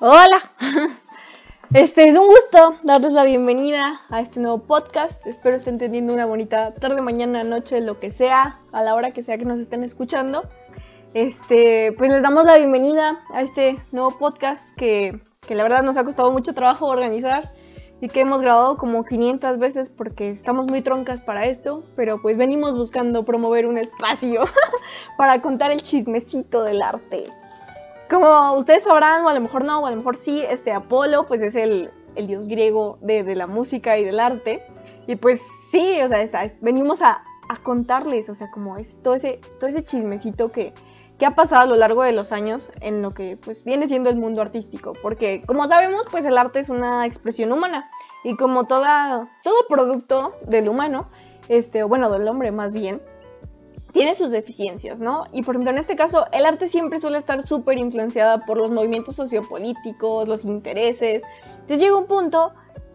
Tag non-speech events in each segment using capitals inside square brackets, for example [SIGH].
Hola. [LAUGHS] Este es un gusto darles la bienvenida a este nuevo podcast. Espero estén teniendo una bonita tarde, mañana, noche, lo que sea, a la hora que sea que nos estén escuchando. Este, pues les damos la bienvenida a este nuevo podcast que, que la verdad nos ha costado mucho trabajo organizar y que hemos grabado como 500 veces porque estamos muy troncas para esto, pero pues venimos buscando promover un espacio [LAUGHS] para contar el chismecito del arte. Como ustedes sabrán, o a lo mejor no, o a lo mejor sí, este Apolo pues es el, el dios griego de, de, la música y del arte. Y pues sí, o sea, venimos a, a, contarles, o sea, como es todo ese, todo ese chismecito que, que ha pasado a lo largo de los años en lo que pues viene siendo el mundo artístico. Porque como sabemos, pues el arte es una expresión humana. Y como toda, todo producto del humano, este, o bueno, del hombre más bien, tiene sus deficiencias, ¿no? Y por ejemplo, en este caso, el arte siempre suele estar súper influenciada por los movimientos sociopolíticos, los intereses. Entonces llega un punto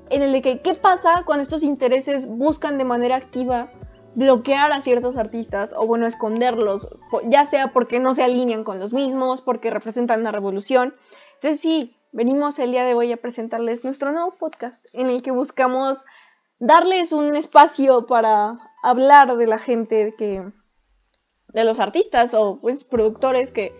en el de que, ¿qué pasa cuando estos intereses buscan de manera activa bloquear a ciertos artistas o, bueno, esconderlos, ya sea porque no se alinean con los mismos, porque representan una revolución? Entonces sí, venimos el día de hoy a presentarles nuestro nuevo podcast en el que buscamos darles un espacio para hablar de la gente que de los artistas o pues productores que,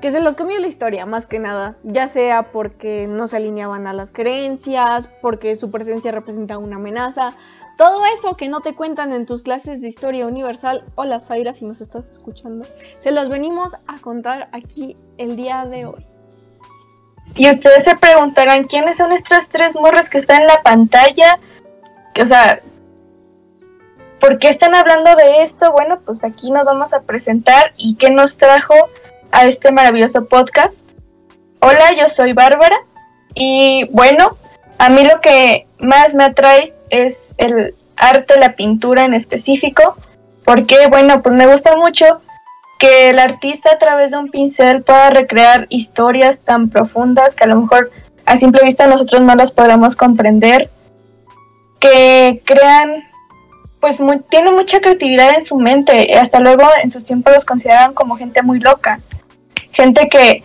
que se los comió la historia más que nada, ya sea porque no se alineaban a las creencias, porque su presencia representa una amenaza, todo eso que no te cuentan en tus clases de historia universal, hola Zaira si nos estás escuchando, se los venimos a contar aquí el día de hoy. Y ustedes se preguntarán quiénes son estas tres morras que están en la pantalla, o sea, ¿Por qué están hablando de esto? Bueno, pues aquí nos vamos a presentar y qué nos trajo a este maravilloso podcast. Hola, yo soy Bárbara y bueno, a mí lo que más me atrae es el arte, la pintura en específico, porque bueno, pues me gusta mucho que el artista a través de un pincel pueda recrear historias tan profundas que a lo mejor a simple vista nosotros no las podemos comprender, que crean pues tiene mucha creatividad en su mente. Hasta luego en sus tiempos los consideraban como gente muy loca. Gente que,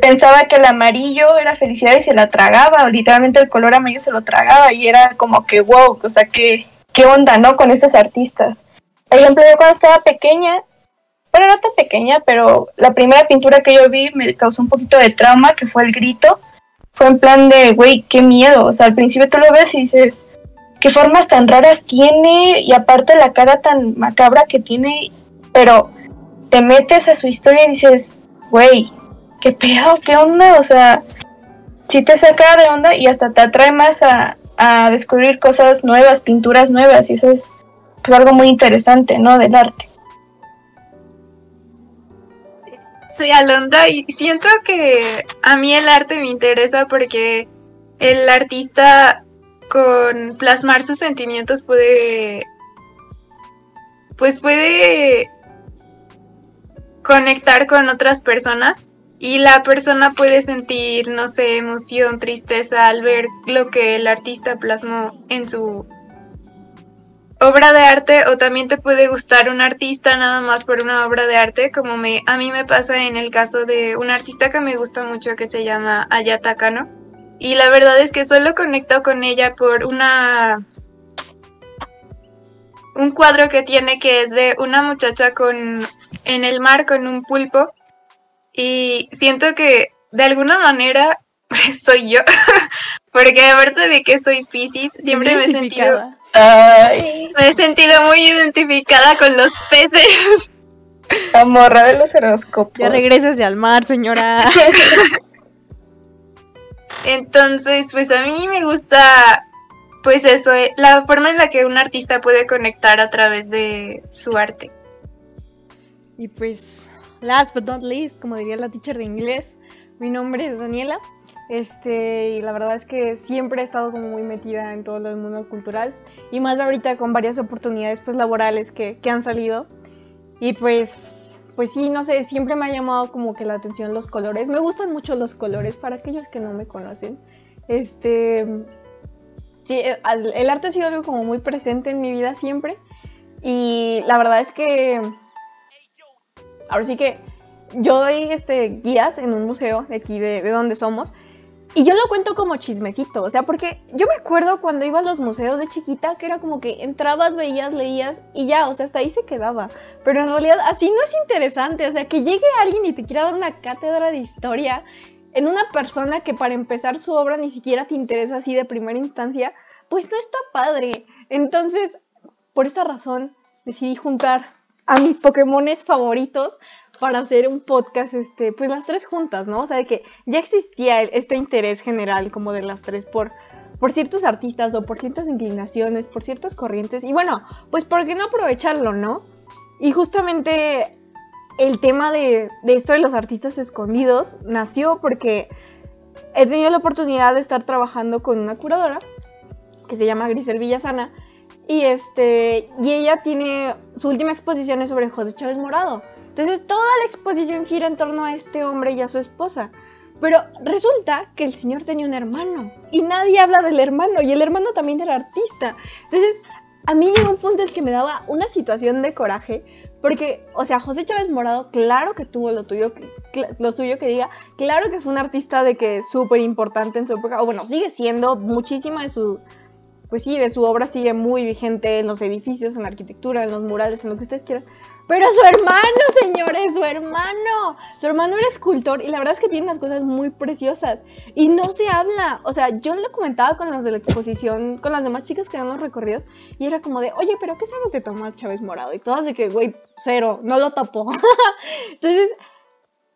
pensaba que el amarillo era felicidad y se la tragaba, literalmente el color amarillo se lo tragaba y era como que wow, o sea, que, qué onda, ¿no? Con esos artistas. Por ejemplo, yo cuando estaba pequeña, bueno, no tan pequeña, pero la primera pintura que yo vi me causó un poquito de trauma, que fue el grito. Fue en plan de, güey, qué miedo. O sea, al principio tú lo ves y dices, qué formas tan raras tiene y aparte la cara tan macabra que tiene, pero te metes a su historia y dices, güey, qué pedo, qué onda, o sea, sí te saca de onda y hasta te atrae más a, a descubrir cosas nuevas, pinturas nuevas y eso es pues, algo muy interesante, ¿no? Del arte. Soy Alondra y siento que a mí el arte me interesa porque el artista con plasmar sus sentimientos puede pues puede conectar con otras personas y la persona puede sentir, no sé, emoción, tristeza al ver lo que el artista plasmó en su obra de arte o también te puede gustar un artista nada más por una obra de arte, como me, a mí me pasa en el caso de un artista que me gusta mucho que se llama Ayata Kano. Y la verdad es que solo conecto con ella por una un cuadro que tiene que es de una muchacha con en el mar con un pulpo. Y siento que de alguna manera [LAUGHS] soy yo [LAUGHS] porque aparte de que soy Pisces siempre me he sentido me he sentido muy identificada con los peces. La morra de los horóscopos. Ya regresas al mar señora [LAUGHS] Entonces, pues a mí me gusta, pues eso, eh, la forma en la que un artista puede conectar a través de su arte. Y pues, last but not least, como diría la teacher de inglés, mi nombre es Daniela. Este, y la verdad es que siempre he estado como muy metida en todo el mundo cultural y más ahorita con varias oportunidades pues laborales que, que han salido. Y pues pues sí, no sé, siempre me ha llamado como que la atención los colores. Me gustan mucho los colores para aquellos que no me conocen. Este, sí, eh, el arte ha sido algo como muy presente en mi vida siempre. Y la verdad es que, ahora sí que yo doy este, guías en un museo de aquí de, de donde somos. Y yo lo cuento como chismecito, o sea, porque yo me acuerdo cuando iba a los museos de chiquita que era como que entrabas, veías, leías y ya, o sea, hasta ahí se quedaba. Pero en realidad así no es interesante, o sea, que llegue alguien y te quiera dar una cátedra de historia en una persona que para empezar su obra ni siquiera te interesa así de primera instancia, pues no está padre. Entonces, por esta razón, decidí juntar a mis Pokémones favoritos para hacer un podcast, este, pues las tres juntas, ¿no? O sea, de que ya existía este interés general como de las tres por, por ciertos artistas o por ciertas inclinaciones, por ciertas corrientes. Y bueno, pues ¿por qué no aprovecharlo, no? Y justamente el tema de, de esto de los artistas escondidos nació porque he tenido la oportunidad de estar trabajando con una curadora que se llama Grisel Villasana. Y, este, y ella tiene su última exposición es sobre José Chávez Morado. Entonces toda la exposición gira en torno a este hombre y a su esposa. Pero resulta que el señor tenía un hermano y nadie habla del hermano y el hermano también era artista. Entonces a mí llegó un punto en el que me daba una situación de coraje porque, o sea, José Chávez Morado, claro que tuvo lo tuyo, lo suyo que diga, claro que fue un artista de que súper importante en su época, o bueno, sigue siendo muchísima de su, pues sí, de su obra sigue muy vigente en los edificios, en la arquitectura, en los murales, en lo que ustedes quieran. Pero su hermano, señores, su hermano. Su hermano era escultor y la verdad es que tiene unas cosas muy preciosas. Y no se habla. O sea, yo lo comentaba con las de la exposición, con las demás chicas que dan los recorridos. Y era como de, oye, pero ¿qué sabes de Tomás Chávez Morado? Y todas de que, güey, cero, no lo tapó. [LAUGHS] Entonces,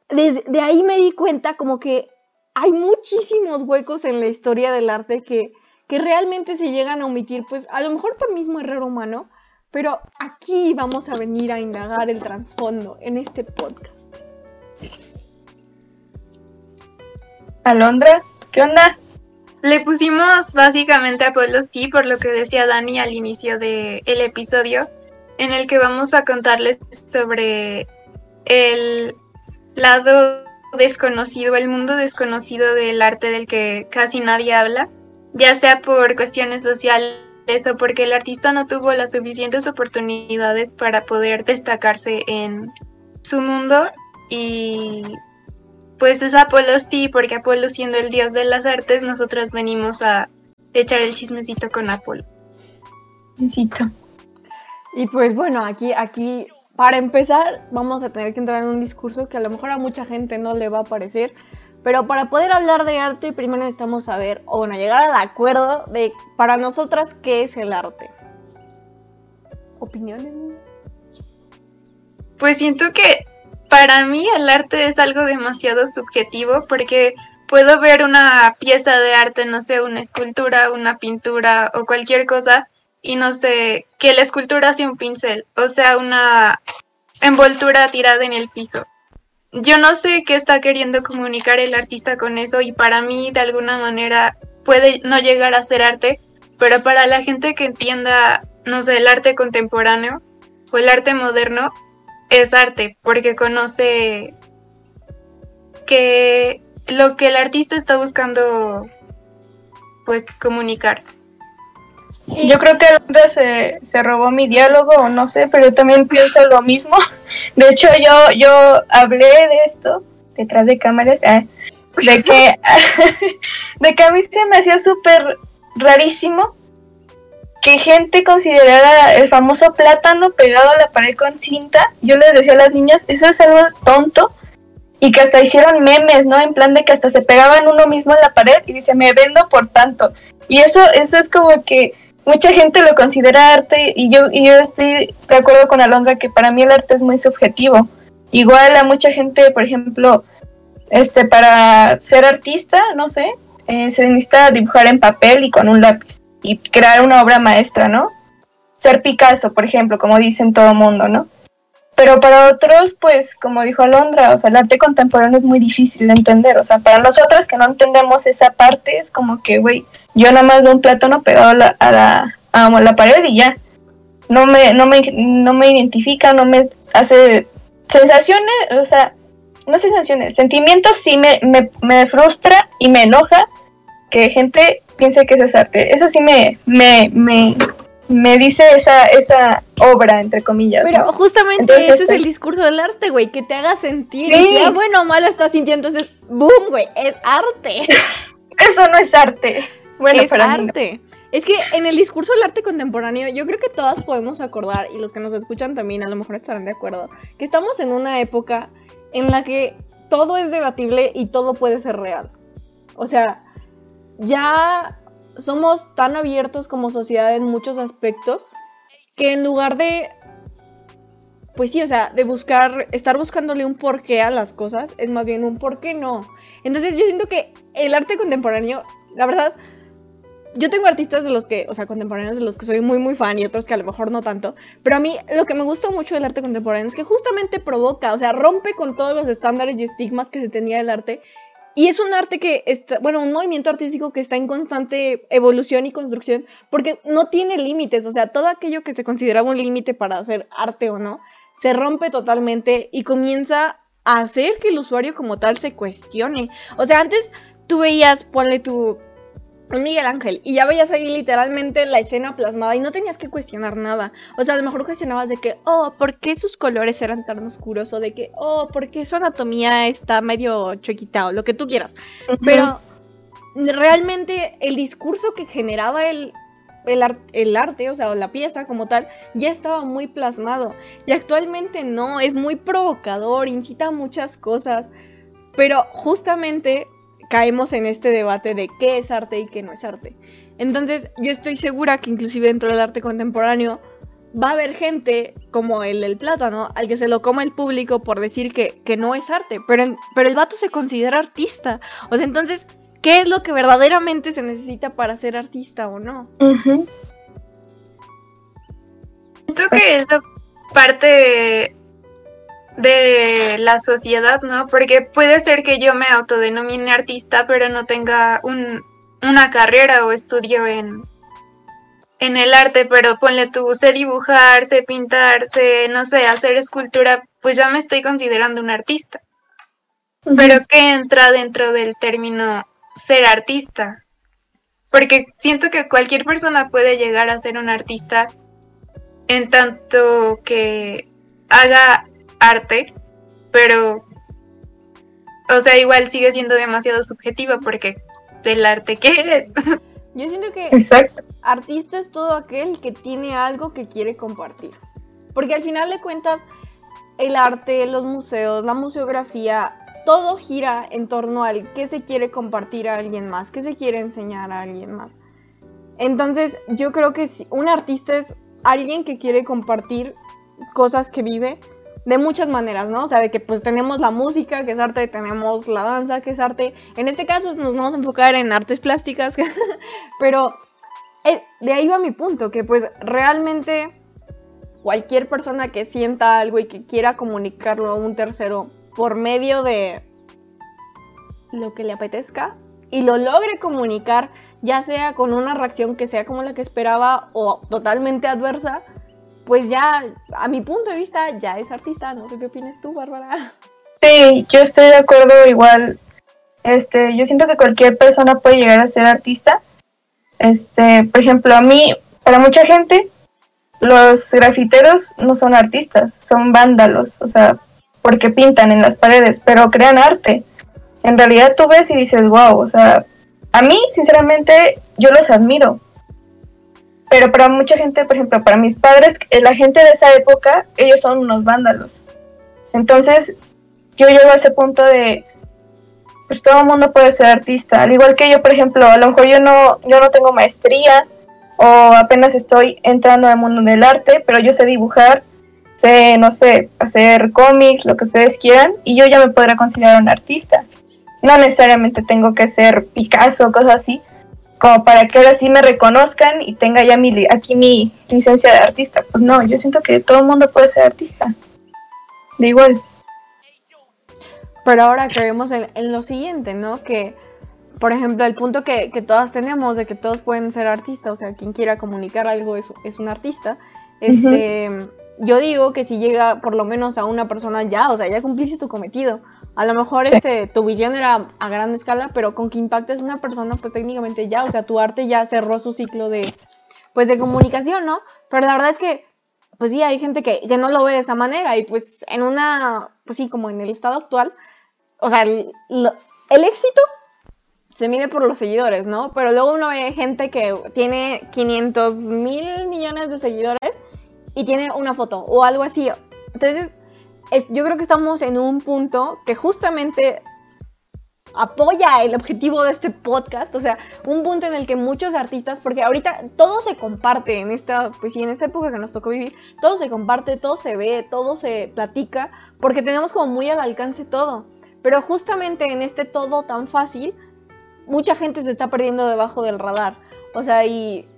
desde ahí me di cuenta como que hay muchísimos huecos en la historia del arte que, que realmente se llegan a omitir, pues a lo mejor por mismo error humano pero aquí vamos a venir a indagar el trasfondo en este podcast. Alondra, ¿qué onda? Le pusimos básicamente a Pueblos T por lo que decía Dani al inicio del episodio, en el que vamos a contarles sobre el lado desconocido, el mundo desconocido del arte del que casi nadie habla, ya sea por cuestiones sociales eso porque el artista no tuvo las suficientes oportunidades para poder destacarse en su mundo y pues es Apolo sí, porque Apolo siendo el dios de las artes, nosotros venimos a echar el chismecito con Apolo. Y pues bueno, aquí, aquí, para empezar, vamos a tener que entrar en un discurso que a lo mejor a mucha gente no le va a parecer, pero para poder hablar de arte, primero necesitamos saber, o bueno, llegar al acuerdo de para nosotras qué es el arte. ¿Opiniones? Pues siento que para mí el arte es algo demasiado subjetivo porque puedo ver una pieza de arte, no sé, una escultura, una pintura o cualquier cosa y no sé, que la escultura sea un pincel, o sea, una envoltura tirada en el piso yo no sé qué está queriendo comunicar el artista con eso y para mí de alguna manera puede no llegar a ser arte, pero para la gente que entienda, no sé, el arte contemporáneo o el arte moderno, es arte porque conoce que lo que el artista está buscando pues comunicar. Yo creo que Alondra se, se robó mi diálogo, o no sé, pero yo también pienso lo mismo. [LAUGHS] De hecho, yo, yo hablé de esto detrás de cámaras, ah, de que, [LAUGHS] de que a mí se me hacía súper rarísimo que gente considerara el famoso plátano pegado a la pared con cinta. Yo les decía a las niñas, eso es algo tonto. Y que hasta hicieron memes, ¿no? En plan de que hasta se pegaban uno mismo en la pared y dice, me vendo por tanto. Y eso, eso es como que mucha gente lo considera arte y yo, y yo estoy de acuerdo con Alondra que para mí el arte es muy subjetivo. Igual a mucha gente, por ejemplo, este para ser artista, no sé, eh, se necesita dibujar en papel y con un lápiz y crear una obra maestra, ¿no? Ser Picasso, por ejemplo, como dicen todo mundo, ¿no? Pero para otros, pues, como dijo Alondra, o sea, el arte contemporáneo es muy difícil de entender. O sea, para nosotros que no entendemos esa parte, es como que, güey, yo nada más veo un plátano pegado a la, a la, a la pared y ya. No me, no, me, no me identifica, no me hace sensaciones, o sea, no sé sensaciones, sentimientos sí me, me, me frustra y me enoja que gente piense que eso es arte. Eso sí me, me, me, me dice esa, esa obra, entre comillas. Pero justamente eso es este el discurso del arte, güey, que te haga sentir. Sí. bueno o malo estás sintiendo, entonces, ¡boom, güey! Es arte. [LAUGHS] Eso no es arte. Bueno, es no. arte. Es que en el discurso del arte contemporáneo, yo creo que todas podemos acordar, y los que nos escuchan también a lo mejor estarán de acuerdo, que estamos en una época en la que todo es debatible y todo puede ser real. O sea, ya somos tan abiertos como sociedad en muchos aspectos que en lugar de, pues sí, o sea, de buscar, estar buscándole un porqué a las cosas, es más bien un por qué no. Entonces yo siento que el arte contemporáneo, la verdad, yo tengo artistas de los que, o sea, contemporáneos de los que soy muy, muy fan y otros que a lo mejor no tanto. Pero a mí lo que me gusta mucho del arte contemporáneo es que justamente provoca, o sea, rompe con todos los estándares y estigmas que se tenía del arte. Y es un arte que está, bueno, un movimiento artístico que está en constante evolución y construcción porque no tiene límites, o sea, todo aquello que se consideraba un límite para hacer arte o no, se rompe totalmente y comienza a hacer que el usuario como tal se cuestione. O sea, antes tú veías, ponle tu Miguel Ángel y ya veías ahí literalmente la escena plasmada y no tenías que cuestionar nada. O sea, a lo mejor cuestionabas de que, oh, ¿por qué sus colores eran tan oscuros? O de que, oh, ¿por qué su anatomía está medio chuequita? O lo que tú quieras. Pero realmente el discurso que generaba el, el, ar- el arte, o sea, la pieza como tal, ya estaba muy plasmado. Y actualmente no, es muy provocador, incita a muchas cosas. Pero justamente caemos en este debate de qué es arte y qué no es arte. Entonces, yo estoy segura que inclusive dentro del arte contemporáneo va a haber gente como el del plátano al que se lo coma el público por decir que, que no es arte, pero, en- pero el vato se considera artista. O sea, entonces, ¿qué es lo que verdaderamente se necesita para ser artista o no? Ujú. Siento que esa parte de la sociedad, ¿no? Porque puede ser que yo me autodenomine artista, pero no tenga un, una carrera o estudio en, en el arte, pero ponle tú, sé dibujar, sé pintar, sé, no sé, hacer escultura, pues ya me estoy considerando un artista. Pero ¿qué entra dentro del término ser artista? Porque siento que cualquier persona puede llegar a ser un artista en tanto que haga arte, pero, o sea, igual sigue siendo demasiado subjetiva porque del arte que es. [LAUGHS] Yo siento que Exacto. artista es todo aquel que tiene algo que quiere compartir. Porque al final de cuentas, el arte, los museos, la museografía, todo gira en torno al qué se quiere compartir a alguien más, qué se quiere enseñar a alguien más. Entonces, yo creo que si- un artista es alguien que quiere compartir cosas que vive de muchas maneras, ¿no? O sea, de que pues tenemos la música, que es arte, tenemos la danza, que es arte. En este caso nos vamos a enfocar en artes plásticas, [LAUGHS] pero eh, de ahí va mi punto, que pues realmente cualquier persona que sienta algo y que quiera comunicarlo a un tercero por medio de lo que le apetezca y lo logre comunicar, ya sea con una reacción que sea como la que esperaba o totalmente adversa, pues ya, a mi punto de vista, ya es artista. No sé qué opinas tú, Bárbara. Sí, yo estoy de acuerdo igual. Este, yo siento que cualquier persona puede llegar a ser artista. Este, por ejemplo, a mí, para mucha gente, los grafiteros no son artistas, son vándalos, o sea, porque pintan en las paredes, pero crean arte. En realidad tú ves y dices, wow, o sea, a mí, sinceramente, yo los admiro. Pero para mucha gente, por ejemplo, para mis padres, eh, la gente de esa época, ellos son unos vándalos. Entonces, yo llego a ese punto de, pues todo el mundo puede ser artista. Al igual que yo, por ejemplo, a lo mejor yo no, yo no tengo maestría o apenas estoy entrando al mundo del arte, pero yo sé dibujar, sé, no sé, hacer cómics, lo que ustedes quieran, y yo ya me podré considerar un artista. No necesariamente tengo que ser Picasso o cosas así, como para que ahora sí me reconozcan y tenga ya mi, aquí mi licencia de artista. Pues no, yo siento que todo el mundo puede ser artista. De igual. Pero ahora creemos en, en lo siguiente, ¿no? Que, por ejemplo, el punto que, que todas tenemos de que todos pueden ser artistas, o sea, quien quiera comunicar algo es, es un artista. Este, Yo digo que si llega por lo menos a una persona ya, o sea, ya cumpliste tu cometido. A lo mejor Sí. este, tu visión era a gran escala, pero con que impactes a una persona, pues técnicamente ya, o sea, tu arte ya cerró su ciclo de, pues, de comunicación, ¿no? Pero la verdad es que, pues sí, hay gente que, que no lo ve de esa manera y pues en una, pues sí, como en el estado actual, o sea, el, lo- el éxito se mide por los seguidores, ¿no? Pero luego uno ve gente que tiene 500 mil millones de seguidores y tiene una foto o algo así. Entonces, yo creo que estamos en un punto que justamente apoya el objetivo de este podcast, o sea, un punto en el que muchos artistas, porque ahorita todo se comparte en esta, pues sí, en esta época que nos tocó vivir, todo se comparte, todo se ve, todo se platica, porque tenemos como muy al alcance todo. Pero justamente en este todo tan fácil, mucha gente se está perdiendo debajo del radar. O sea, y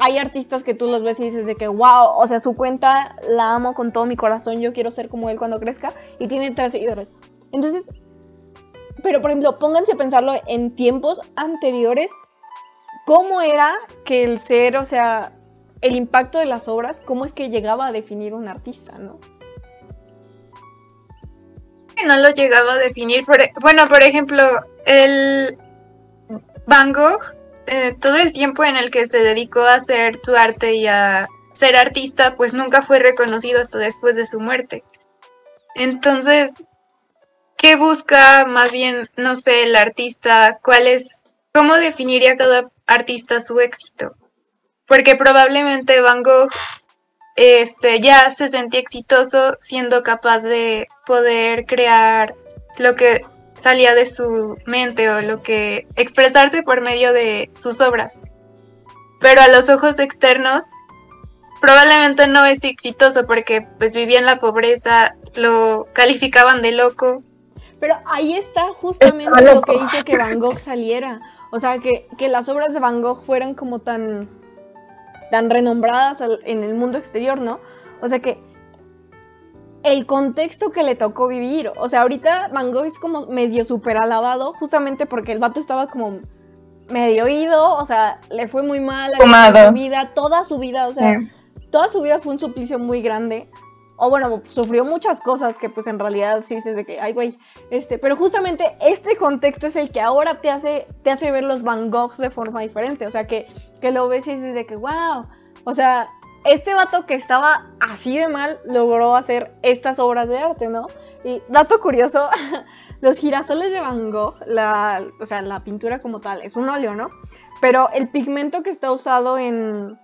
hay artistas que tú los ves y dices de que, wow, o sea, su cuenta la amo con todo mi corazón, yo quiero ser como él cuando crezca, y tiene tres seguidores. Entonces, pero por ejemplo, pónganse a pensarlo en tiempos anteriores, ¿cómo era que el ser, o sea, el impacto de las obras, cómo es que llegaba a definir un artista, ¿no? No lo llegaba a definir. E, bueno, por ejemplo, el Van Gogh eh, todo el tiempo en el que se dedicó a hacer su arte y a ser artista, pues nunca fue reconocido hasta después de su muerte. Entonces, ¿qué busca más bien, no sé, el artista? ¿Cuál es, cómo definiría cada artista su éxito? Porque probablemente Van Gogh este, ya se sentía exitoso siendo capaz de poder crear lo que salía de su mente o lo que expresarse por medio de sus obras. Pero a los ojos externos probablemente no es exitoso porque pues vivía en la pobreza, lo calificaban de loco. Pero ahí está justamente lo que hizo que Van Gogh saliera. O sea, que, que las obras de Van Gogh fueran como tan, tan renombradas en el mundo exterior, ¿no? O sea que el contexto que le tocó vivir. O sea, ahorita Van Gogh es como medio super alabado, justamente porque el vato estaba como medio oído, o sea, le fue muy mal a su vida, toda su vida, o sea, toda su vida fue un suplicio muy grande. O bueno, sufrió muchas cosas que pues en realidad sí dices de que, ay güey, este, pero justamente este contexto es el que ahora te hace, te hace ver los Van Goghs de forma diferente, o sea, que, que lo ves y dices de que, wow, o sea, este vato que estaba así de mal logró hacer estas obras de arte, ¿no? Y dato curioso, [LAUGHS] los girasoles de Van Gogh, la, o sea, la pintura como tal, es un óleo, ¿no? Pero el pigmento que está usado en,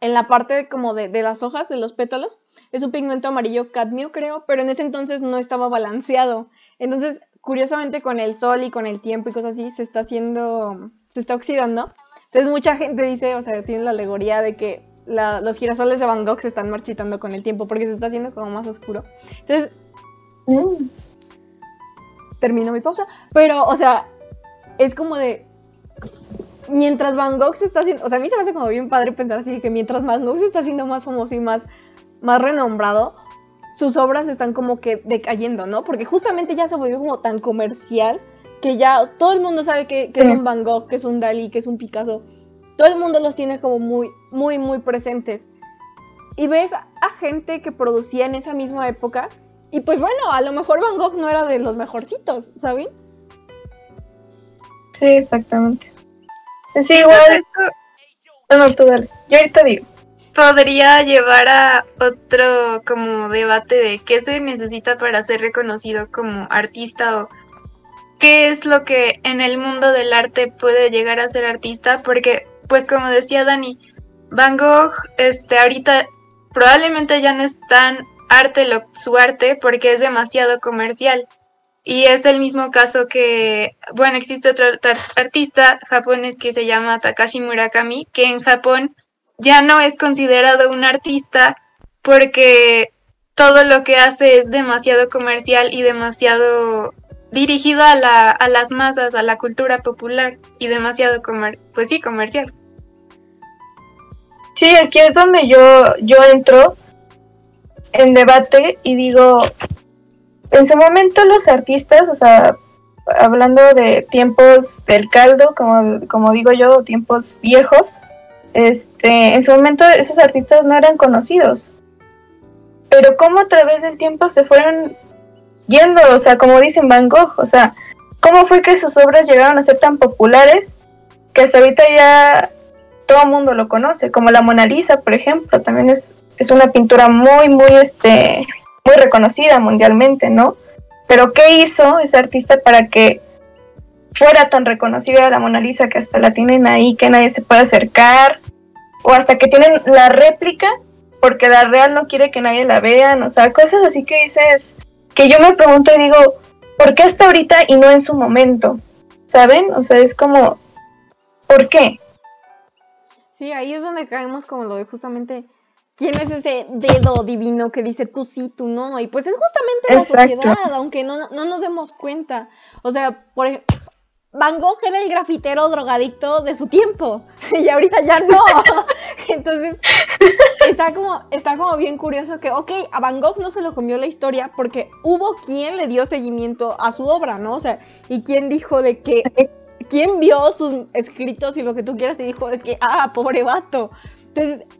en la parte como de, de las hojas, de los pétalos, es un pigmento amarillo cadmio, creo, pero en ese entonces no estaba balanceado. Entonces, curiosamente, con el sol y con el tiempo y cosas así, se está haciendo, se está oxidando. Entonces, mucha gente dice, o sea, tiene la alegoría de que los girasoles de Van Gogh se están marchitando con el tiempo porque se está haciendo como más oscuro. Entonces, mm. termino mi pausa, pero, o sea, es como de... Mientras Van Gogh se está haciendo, o sea, a mí se me hace como bien padre pensar así, que mientras Van Gogh se está haciendo más famoso y más, más renombrado, sus obras están como que decayendo, ¿no? Porque justamente ya se volvió como tan comercial que ya todo el mundo sabe que, que es un Van Gogh, que es un Dalí, que es un Picasso todo el mundo los tiene como muy, muy, muy presentes. Y ves a gente que producía en esa misma época. Y pues bueno, a lo mejor Van Gogh no era de los mejorcitos, ¿saben? Sí, exactamente. Sí, igual. Esto... No, tú dale. Yo ahorita digo. Podría llevar a otro como debate de qué se necesita para ser reconocido como artista o qué es lo que en el mundo del arte puede llegar a ser artista, porque pues como decía Dani, Van Gogh, este, ahorita probablemente ya no es tan arte lo, su arte porque es demasiado comercial. Y es el mismo caso que, bueno, existe otro artista japonés que se llama Takashi Murakami, que en Japón ya no es considerado un artista porque todo lo que hace es demasiado comercial y demasiado dirigido a, la, a las masas, a la cultura popular y demasiado comer, pues sí, comercial. Sí, aquí es donde yo, yo entro en debate y digo, en su momento los artistas, o sea, hablando de tiempos del caldo, como, como digo yo, tiempos viejos, este, en su momento esos artistas no eran conocidos. Pero cómo a través del tiempo se fueron yendo, o sea, como dicen Van Gogh, o sea, cómo fue que sus obras llegaron a ser tan populares que hasta ahorita ya todo el mundo lo conoce, como la Mona Lisa, por ejemplo, también es, es una pintura muy, muy, este, muy reconocida mundialmente, ¿no? Pero ¿qué hizo ese artista para que fuera tan reconocida la Mona Lisa que hasta la tienen ahí, que nadie se puede acercar, o hasta que tienen la réplica porque la real no quiere que nadie la vea, o sea, cosas así que dices, que yo me pregunto y digo, ¿por qué hasta ahorita y no en su momento? ¿Saben? O sea, es como, ¿por qué? Sí, ahí es donde caemos como lo de justamente quién es ese dedo divino que dice tú sí, tú no. Y pues es justamente la sociedad, aunque no, no nos demos cuenta. O sea, por ejemplo, Van Gogh era el grafitero drogadicto de su tiempo [LAUGHS] y ahorita ya no. [LAUGHS] Entonces, está como, está como bien curioso que, ok, a Van Gogh no se lo comió la historia porque hubo quien le dio seguimiento a su obra, ¿no? O sea, y quien dijo de que, quien vio sus escritos y lo que tú quieras y dijo de que, ah, pobre vato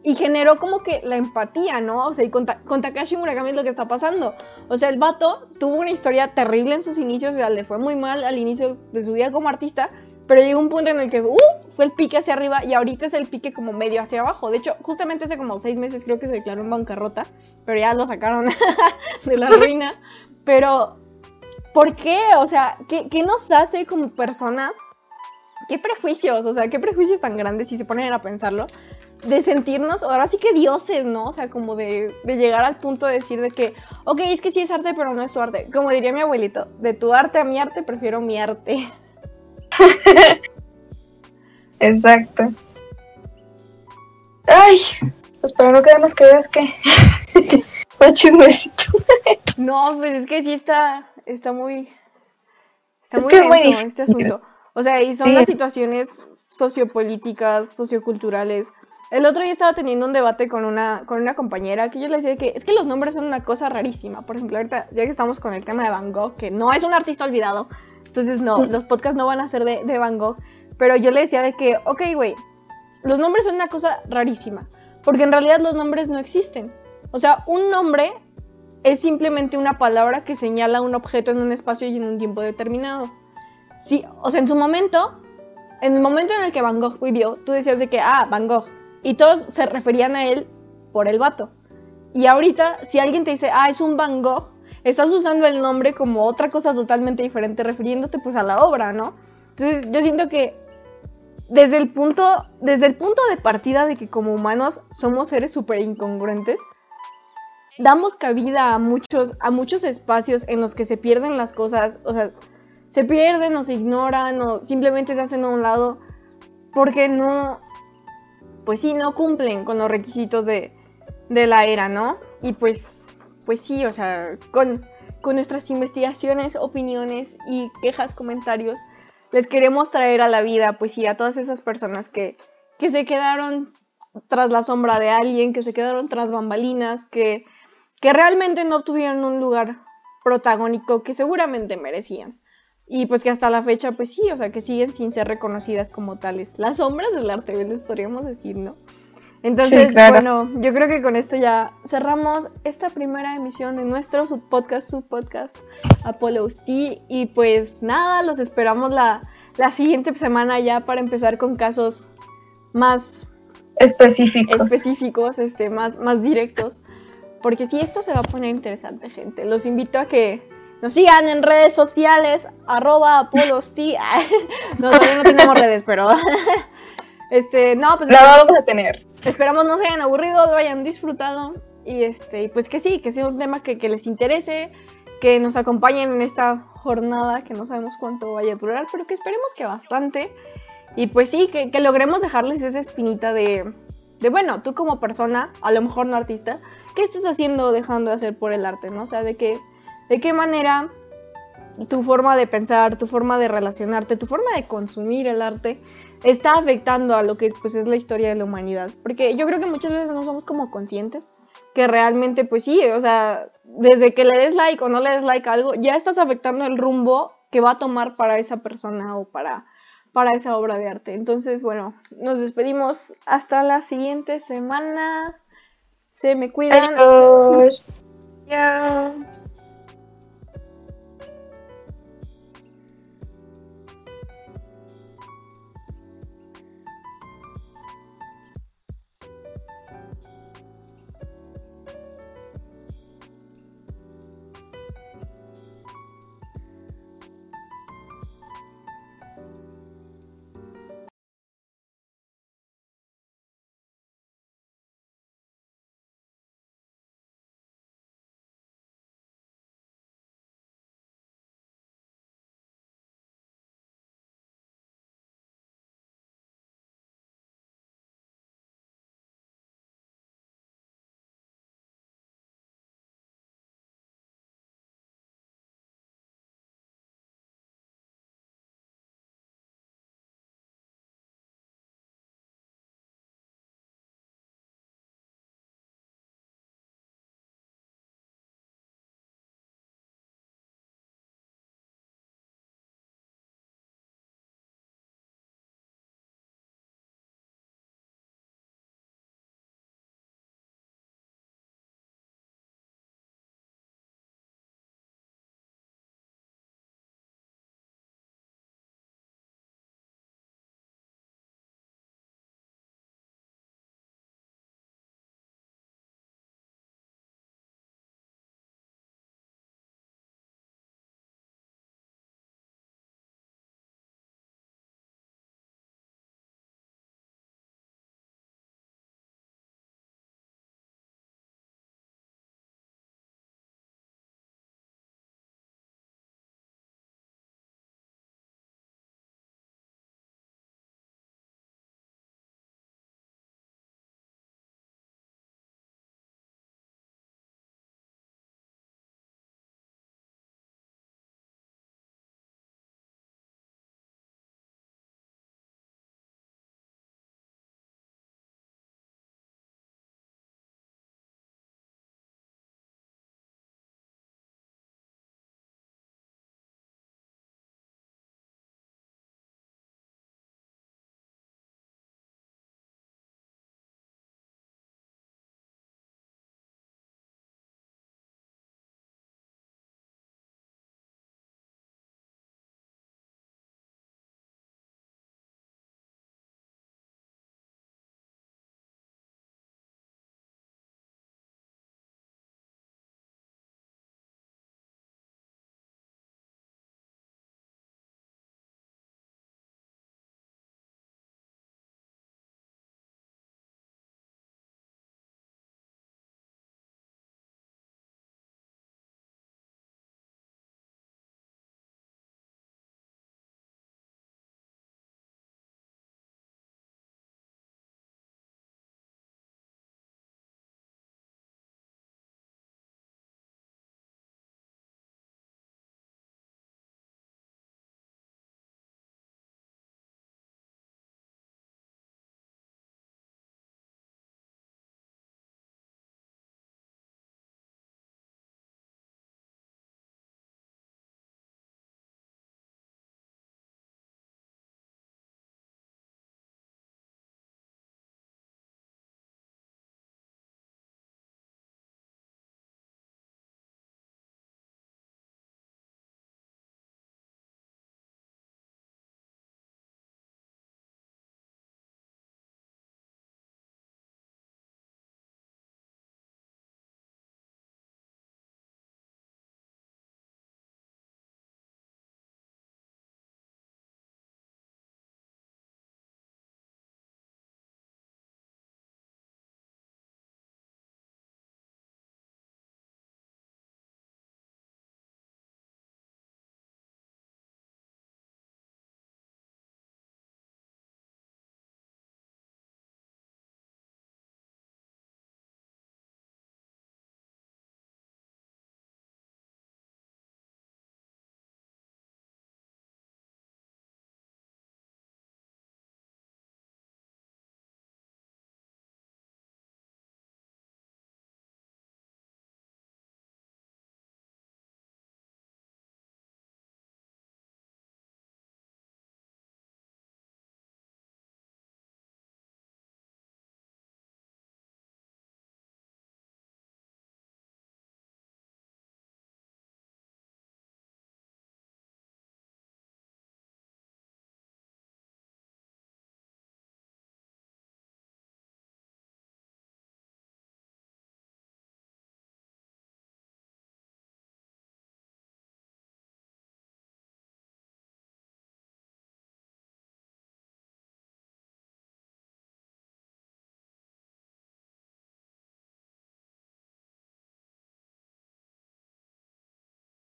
y generó como que la empatía, ¿no? O sea, y con, Takashi Murakami es lo que está pasando. O sea, el vato tuvo una historia terrible en sus inicios, o sea, le fue muy mal al inicio de su vida como artista, pero llegó un punto en el que, uh, fue el pique hacia arriba y ahorita es el pique como medio hacia abajo. De hecho, justamente hace como seis meses creo que se declaró en bancarrota, pero ya lo sacaron [LAUGHS] de la [LAUGHS] ruina. Pero, ¿por qué? O sea, ¿qué, ¿qué nos hace como personas? ¿Qué prejuicios? O sea, ¿qué prejuicios tan grandes si se ponen a pensarlo? De sentirnos, ahora sí que dioses, ¿no? O sea, como de, llegar al punto de decir de que, ok, es que sí es arte, pero no es tu arte. Como diría mi abuelito, de tu arte a mi arte, prefiero mi arte. [LAUGHS] Exacto. Ay, pues para no quedarnos que veas que... [LAUGHS] Chismecito. no, pues es que sí está, está muy... Está muy denso este asunto. O sea, y son las situaciones sociopolíticas, socioculturales, el otro día estaba teniendo un debate con una, con una compañera que yo le decía que es que los nombres son una cosa rarísima. Por ejemplo, ahorita, ya que estamos con el tema de Van Gogh, que no es un artista olvidado, entonces no, los podcasts no van a ser de, de Van Gogh, pero yo le decía de que, ok, güey, los nombres son una cosa rarísima, porque en realidad los nombres no existen. O sea, un nombre es simplemente una palabra que señala un objeto en un espacio y en un tiempo determinado. Sí, o sea, en su momento, en el momento en el que Van Gogh vivió, tú decías de que, ah, Van Gogh, y todos se referían a él por el vato. Y ahorita, si alguien te dice, ah, es un Van Gogh, estás usando el nombre como otra cosa totalmente diferente, refiriéndote pues a la obra, ¿no? Entonces yo siento que desde el punto, desde el punto de partida de que como humanos somos seres súper incongruentes, damos cabida a muchos, a muchos espacios en los que se pierden las cosas, o sea, se pierden o se ignoran o simplemente se hacen a un lado porque no, pues sí, no cumplen con los requisitos de, la era, ¿no? Y pues, pues sí, o sea, con, nuestras investigaciones, opiniones y quejas, comentarios, les queremos traer a la vida, pues sí, a todas esas personas que, que se quedaron tras la sombra de alguien, que se quedaron tras bambalinas, que, que realmente no obtuvieron un lugar protagónico que seguramente merecían. Y pues que hasta la fecha, pues sí, o sea, que siguen sin ser reconocidas como tales. Las sombras del arte, les podríamos decir, ¿no? Entonces, bueno, yo creo que con esto ya cerramos esta primera emisión de nuestro subpodcast, subpodcast Apollo T. Y pues nada, los esperamos la, la siguiente semana ya para empezar con casos más específicos, específicos este, más, más directos. Porque si esto se va a poner interesante, gente. Los invito a que nos sigan en redes sociales, arroba apolosti. [LAUGHS] no, todavía no tenemos redes, pero. [LAUGHS] este, no, pues. La vamos a tener. Esperamos no se hayan aburrido, lo hayan disfrutado. Y este, pues que sí, que sea un tema que, les interese, que nos acompañen en esta jornada, que no sabemos cuánto vaya a durar, pero que esperemos que bastante. Y pues sí, que, que logremos dejarles esa espinita de, de, bueno, tú como persona, a lo mejor no artista, ¿qué estás haciendo dejando de hacer por el arte, no? O sea, de que de qué manera tu forma de pensar, tu forma de relacionarte, tu forma de consumir el arte está afectando a lo que pues, es la historia de la humanidad. Porque yo creo que muchas veces no somos como conscientes que realmente, pues sí, o sea, desde que le des like o no le des like a algo, ya estás afectando el rumbo que va a tomar para esa persona o para, para esa obra de arte. Entonces, bueno, nos despedimos hasta la siguiente semana. Se me cuidan. Adiós. Adiós.